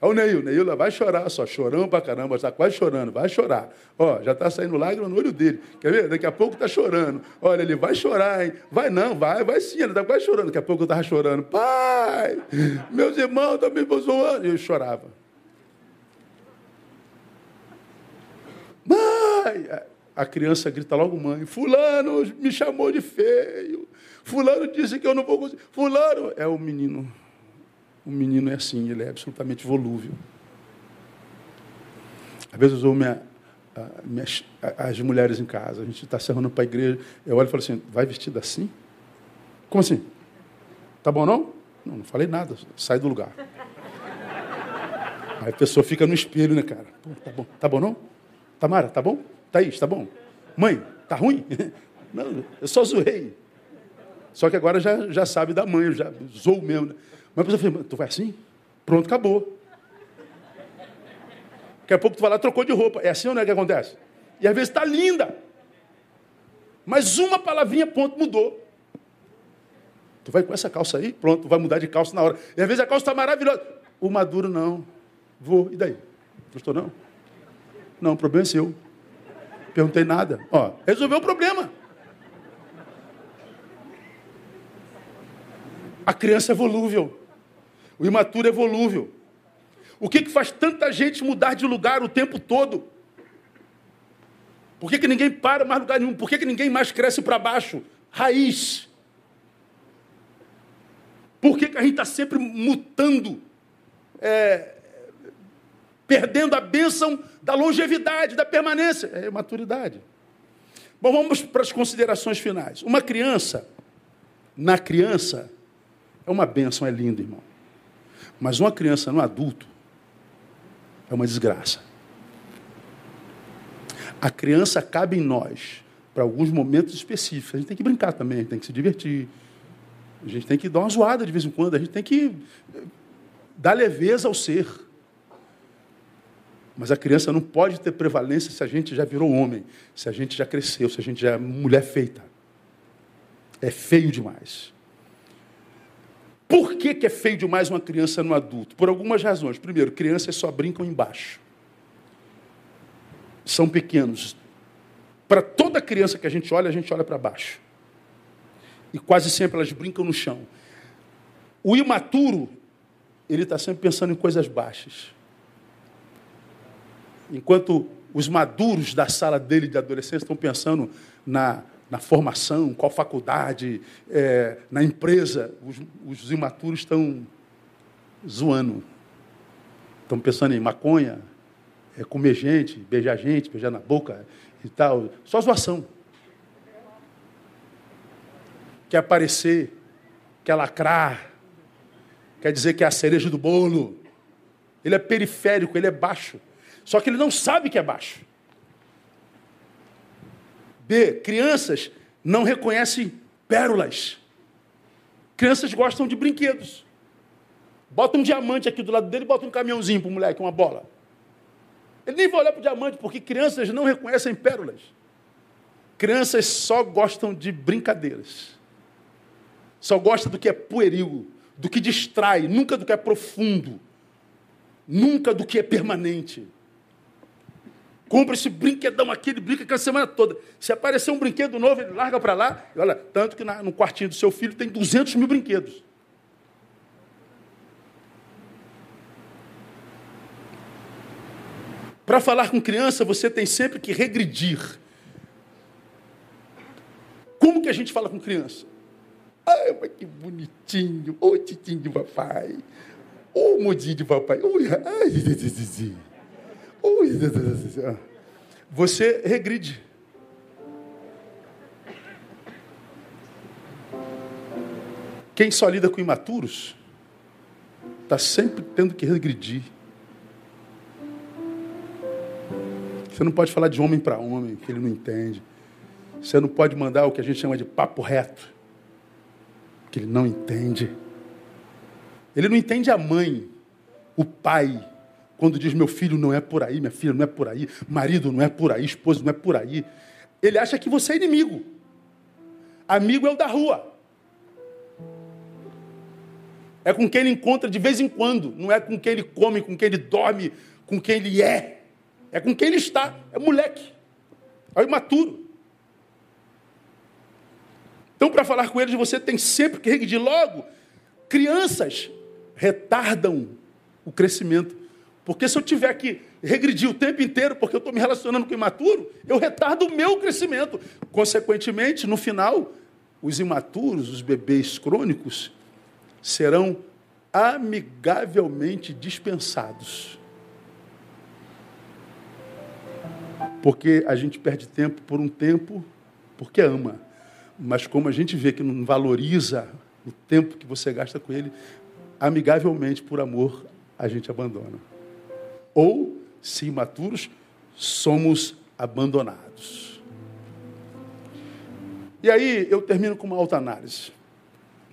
Olha o Neil, Neil vai chorar só, chorando pra caramba, está quase chorando, vai chorar. Ó, já está saindo lágrima no olho dele. Quer ver? Daqui a pouco está chorando. Olha, ele vai chorar, hein? Vai não, vai, vai sim, ele está quase chorando. Daqui a pouco eu estava chorando. Pai, meus irmãos também me zoando. E eu chorava. Mãe! A criança grita logo, mãe, fulano me chamou de feio. Fulano disse que eu não vou conseguir. Fulano é o menino o menino é assim, ele é absolutamente volúvel. Às vezes eu minha, as mulheres em casa, a gente está se arrumando para a igreja, eu olho e falo assim, vai vestida assim? Como assim? Tá bom não? Não, não falei nada, sai do lugar. Aí a pessoa fica no espelho, né, cara? Tá bom, tá bom não? Tamara, tá bom? Thaís, tá bom? Mãe, tá ruim? <laughs> Não, eu só zoei. Só que agora já, já sabe da mãe, já zoou mesmo. Né? Mas a pessoa fala, tu vai assim? Pronto, acabou. Daqui a pouco tu vai lá, trocou de roupa. É assim ou não é que acontece? E às vezes está linda. Mas uma palavrinha, ponto, mudou. Tu vai com essa calça aí, pronto, vai mudar de calça na hora. E às vezes a calça está maravilhosa. O maduro não. Vou, e daí? Gostou não? Não, o problema é seu. Perguntei nada. Ó, resolveu o problema. A criança é volúvel. O imaturo é volúvel. O que, que faz tanta gente mudar de lugar o tempo todo? Por que, que ninguém para mais lugar nenhum? Por que, que ninguém mais cresce para baixo? Raiz. Por que, que a gente está sempre mutando? É, perdendo a bênção da longevidade, da permanência. É maturidade. Bom, vamos para as considerações finais. Uma criança, na criança, é uma bênção, é lindo, irmão. Mas uma criança no adulto é uma desgraça. A criança cabe em nós para alguns momentos específicos. A gente tem que brincar também, tem que se divertir. A gente tem que dar uma zoada de vez em quando, a gente tem que eh, dar leveza ao ser. Mas a criança não pode ter prevalência se a gente já virou homem, se a gente já cresceu, se a gente já é mulher feita. É feio demais. Por que, que é feio demais uma criança no adulto? Por algumas razões. Primeiro, crianças só brincam embaixo. São pequenos. Para toda criança que a gente olha, a gente olha para baixo. E quase sempre elas brincam no chão. O imaturo, ele está sempre pensando em coisas baixas. Enquanto os maduros da sala dele de adolescência estão pensando na na formação, qual faculdade, é, na empresa, os, os imaturos estão zoando. Estão pensando em maconha, é, comer gente, beijar gente, beijar na boca e tal. Só zoação. Quer aparecer, quer lacrar, quer dizer que é a cereja do bolo. Ele é periférico, ele é baixo. Só que ele não sabe que é baixo. B. Crianças não reconhecem pérolas. Crianças gostam de brinquedos. Bota um diamante aqui do lado dele bota um caminhãozinho para o moleque, uma bola. Ele nem vai olhar para o diamante, porque crianças não reconhecem pérolas. Crianças só gostam de brincadeiras. Só gostam do que é pueril, do que distrai, nunca do que é profundo, nunca do que é permanente. Compra esse brinquedão aqui, ele brinca a semana toda. Se aparecer um brinquedo novo, ele larga para lá. E olha, tanto que na, no quartinho do seu filho tem 200 mil brinquedos. Para falar com criança, você tem sempre que regredir. Como que a gente fala com criança? Ai, mas que bonitinho. Ô, titinho de papai. Ô, modinho de papai. Ai, você regride. Quem só lida com imaturos está sempre tendo que regredir. Você não pode falar de homem para homem, que ele não entende. Você não pode mandar o que a gente chama de papo reto, que ele não entende. Ele não entende a mãe, o pai, quando diz meu filho não é por aí, minha filha não é por aí, marido não é por aí, esposo não é por aí. Ele acha que você é inimigo. Amigo é o da rua. É com quem ele encontra de vez em quando, não é com quem ele come, com quem ele dorme, com quem ele é. É com quem ele está. É moleque. É imaturo. Então, para falar com eles, você tem sempre que regredir logo. Crianças retardam o crescimento. Porque se eu tiver que regredir o tempo inteiro, porque eu estou me relacionando com o imaturo, eu retardo o meu crescimento. Consequentemente, no final, os imaturos, os bebês crônicos, serão amigavelmente dispensados. Porque a gente perde tempo por um tempo porque ama. Mas como a gente vê que não valoriza o tempo que você gasta com ele, amigavelmente, por amor, a gente abandona. Ou, se imaturos, somos abandonados. E aí eu termino com uma alta análise.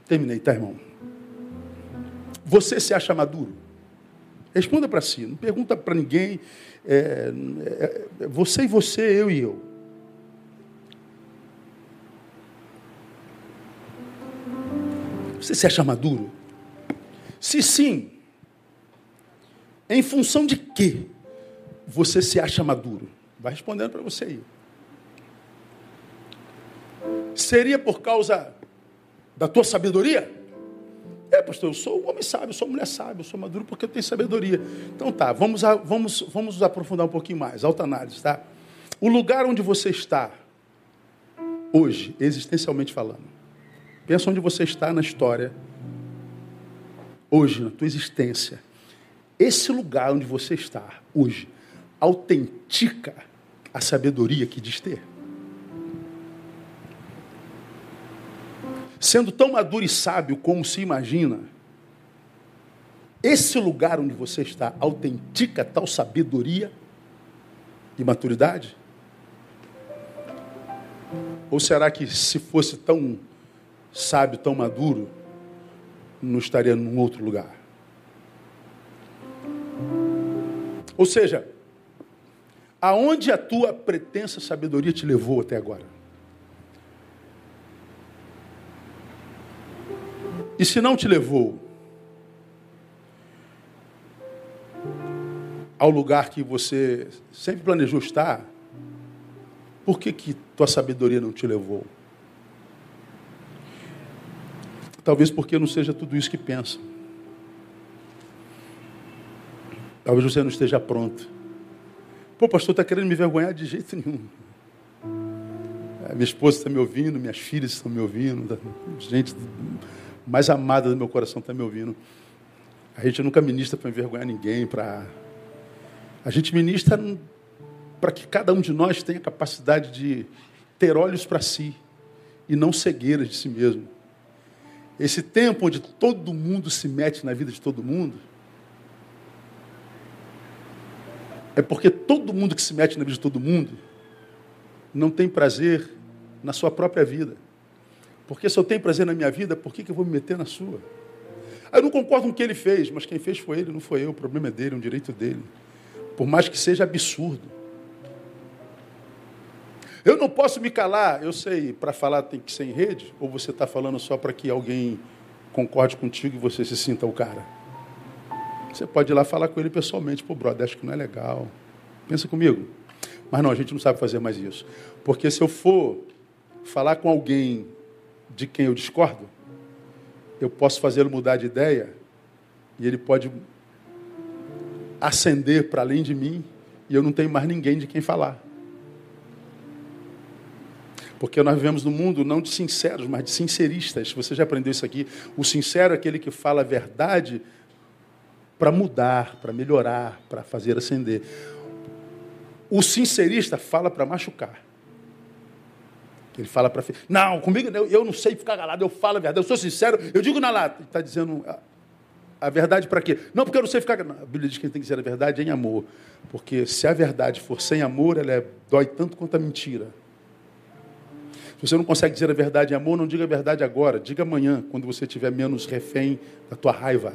Terminei, tá, irmão? Você se acha maduro? Responda para si, não pergunta para ninguém. É, é, é, você e você, eu e eu. Você se acha maduro? Se sim, em função de que você se acha maduro? Vai respondendo para você aí. Seria por causa da tua sabedoria? É, pastor, eu sou homem sábio, eu sou mulher sábia, eu sou maduro porque eu tenho sabedoria. Então tá, vamos, a, vamos, vamos aprofundar um pouquinho mais, alta análise, tá? O lugar onde você está hoje, existencialmente falando, pensa onde você está na história, hoje, na tua existência. Esse lugar onde você está hoje autentica a sabedoria que diz ter? Sendo tão maduro e sábio como se imagina, esse lugar onde você está autentica tal sabedoria e maturidade? Ou será que se fosse tão sábio, tão maduro, não estaria num outro lugar? Ou seja, aonde a tua pretensa sabedoria te levou até agora? E se não te levou ao lugar que você sempre planejou estar, por que, que tua sabedoria não te levou? Talvez porque não seja tudo isso que pensa. Talvez você não esteja pronto. Pô, pastor, está querendo me vergonhar de jeito nenhum. É, minha esposa está me ouvindo, minhas filhas estão me ouvindo, tá, gente mais amada do meu coração está me ouvindo. A gente nunca ministra para envergonhar ninguém, para. A gente ministra para que cada um de nós tenha capacidade de ter olhos para si e não cegueiras de si mesmo. Esse tempo onde todo mundo se mete na vida de todo mundo, É porque todo mundo que se mete na vida de todo mundo não tem prazer na sua própria vida. Porque se eu tenho prazer na minha vida, por que, que eu vou me meter na sua? Eu não concordo com o que ele fez, mas quem fez foi ele, não foi eu. O problema é dele, é um direito dele. Por mais que seja absurdo. Eu não posso me calar, eu sei, para falar tem que ser em rede, ou você está falando só para que alguém concorde contigo e você se sinta o cara? Você pode ir lá falar com ele pessoalmente. Pô, brother, acho que não é legal. Pensa comigo. Mas não, a gente não sabe fazer mais isso. Porque se eu for falar com alguém de quem eu discordo, eu posso fazê-lo mudar de ideia e ele pode ascender para além de mim e eu não tenho mais ninguém de quem falar. Porque nós vivemos num mundo não de sinceros, mas de sinceristas. Você já aprendeu isso aqui? O sincero é aquele que fala a verdade para mudar, para melhorar, para fazer ascender. O sincerista fala para machucar. Ele fala para. Não, comigo eu não sei ficar calado, eu falo a verdade, eu sou sincero, eu digo na lata. Ele está dizendo a, a verdade para quê? Não, porque eu não sei ficar. Não, a Bíblia diz que tem que dizer a verdade em amor. Porque se a verdade for sem amor, ela é, dói tanto quanto a mentira. Se você não consegue dizer a verdade em amor, não diga a verdade agora, diga amanhã, quando você tiver menos refém da tua raiva.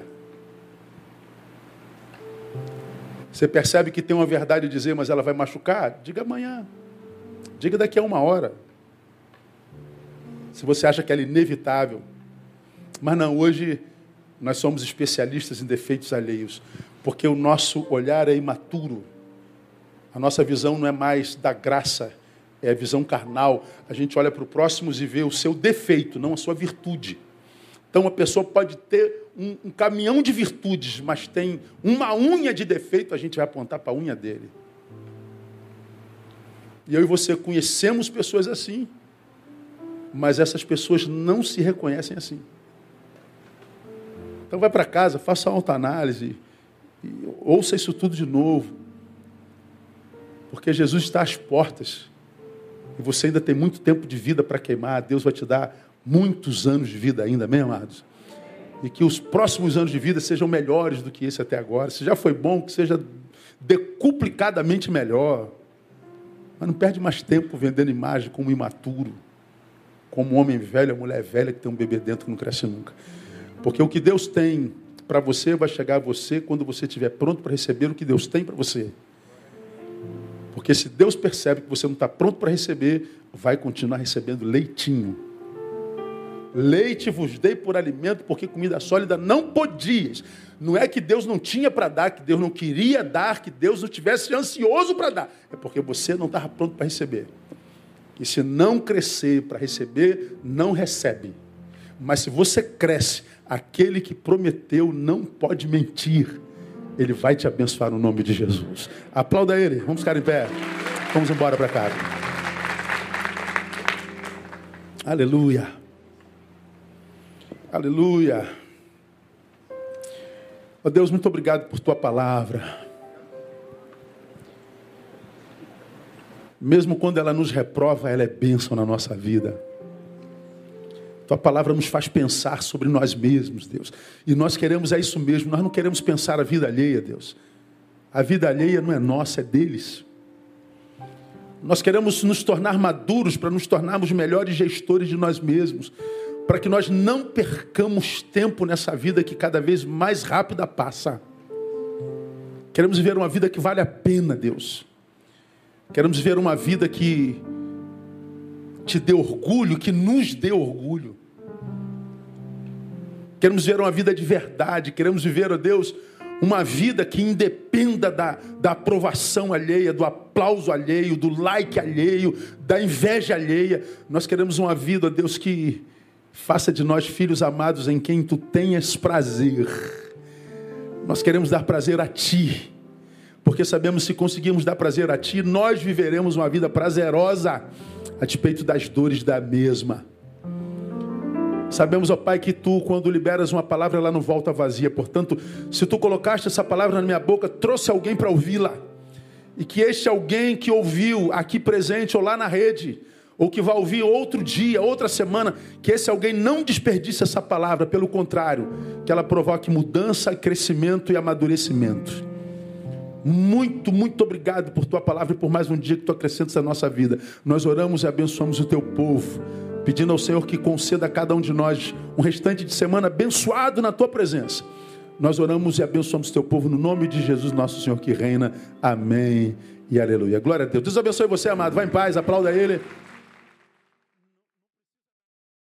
Você percebe que tem uma verdade a dizer, mas ela vai machucar? Diga amanhã. Diga daqui a uma hora. Se você acha que ela é inevitável. Mas não, hoje nós somos especialistas em defeitos alheios, porque o nosso olhar é imaturo. A nossa visão não é mais da graça, é a visão carnal. A gente olha para o próximo e vê o seu defeito, não a sua virtude. Então, uma pessoa pode ter um, um, caminhão de virtudes, mas tem uma unha de defeito, a gente vai apontar para a unha dele. E eu e você conhecemos pessoas assim, mas essas pessoas não se reconhecem assim. Então, vai para casa, faça autoanálise, ouça isso tudo de novo, porque Jesus está às portas e você ainda tem muito tempo de vida para queimar. Deus vai te dar muitos anos de vida ainda, amém, amados? E que os próximos anos de vida sejam melhores do que esse até agora. Se já foi bom, que seja decuplicadamente melhor. Mas não perde mais tempo vendendo imagem como imaturo, como homem velho, mulher velha que tem um bebê dentro que não cresce nunca. Porque o que Deus tem para você vai chegar a você quando você estiver pronto para receber o que Deus tem para você. Porque se Deus percebe que você não está pronto para receber, vai continuar recebendo leitinho Leite vos dei por alimento, porque comida sólida não podias. Não é que Deus não tinha para dar, que Deus não queria dar, que Deus não tivesse ansioso para dar. É porque você não estava pronto para receber. E se não crescer para receber, não recebe. Mas se você cresce, aquele que prometeu não pode mentir. Ele vai te abençoar no nome de Jesus. Aplauda ele. Vamos ficar em pé. Vamos embora para casa. Aleluia. Aleluia. Oh Deus, muito obrigado por tua palavra. Mesmo quando ela nos reprova, ela é bênção na nossa vida. Tua palavra nos faz pensar sobre nós mesmos, Deus. E nós queremos é isso mesmo, nós não queremos pensar a vida alheia, Deus. A vida alheia não é nossa, é deles. Nós queremos nos tornar maduros para nos tornarmos melhores gestores de nós mesmos para que nós não percamos tempo nessa vida que cada vez mais rápida passa. Queremos viver uma vida que vale a pena, Deus. Queremos viver uma vida que te dê orgulho, que nos dê orgulho. Queremos viver uma vida de verdade, queremos viver, ó oh Deus, uma vida que independa da, da aprovação alheia, do aplauso alheio, do like alheio, da inveja alheia. Nós queremos uma vida, ó Deus, que Faça de nós filhos amados em quem tu tenhas prazer. Nós queremos dar prazer a ti, porque sabemos se conseguirmos dar prazer a ti, nós viveremos uma vida prazerosa a despeito das dores da mesma. Sabemos, ó Pai, que tu, quando liberas uma palavra, ela não volta vazia. Portanto, se tu colocaste essa palavra na minha boca, trouxe alguém para ouvi-la. E que este alguém que ouviu aqui presente ou lá na rede, ou que vai ouvir outro dia, outra semana, que esse alguém não desperdice essa palavra, pelo contrário, que ela provoque mudança, crescimento e amadurecimento. Muito, muito obrigado por tua palavra e por mais um dia que tu acrescentas na nossa vida. Nós oramos e abençoamos o teu povo, pedindo ao Senhor que conceda a cada um de nós um restante de semana abençoado na tua presença. Nós oramos e abençoamos o teu povo no nome de Jesus, nosso Senhor que reina. Amém e aleluia. Glória a Deus. Deus abençoe você, amado. Vá em paz, aplauda ele.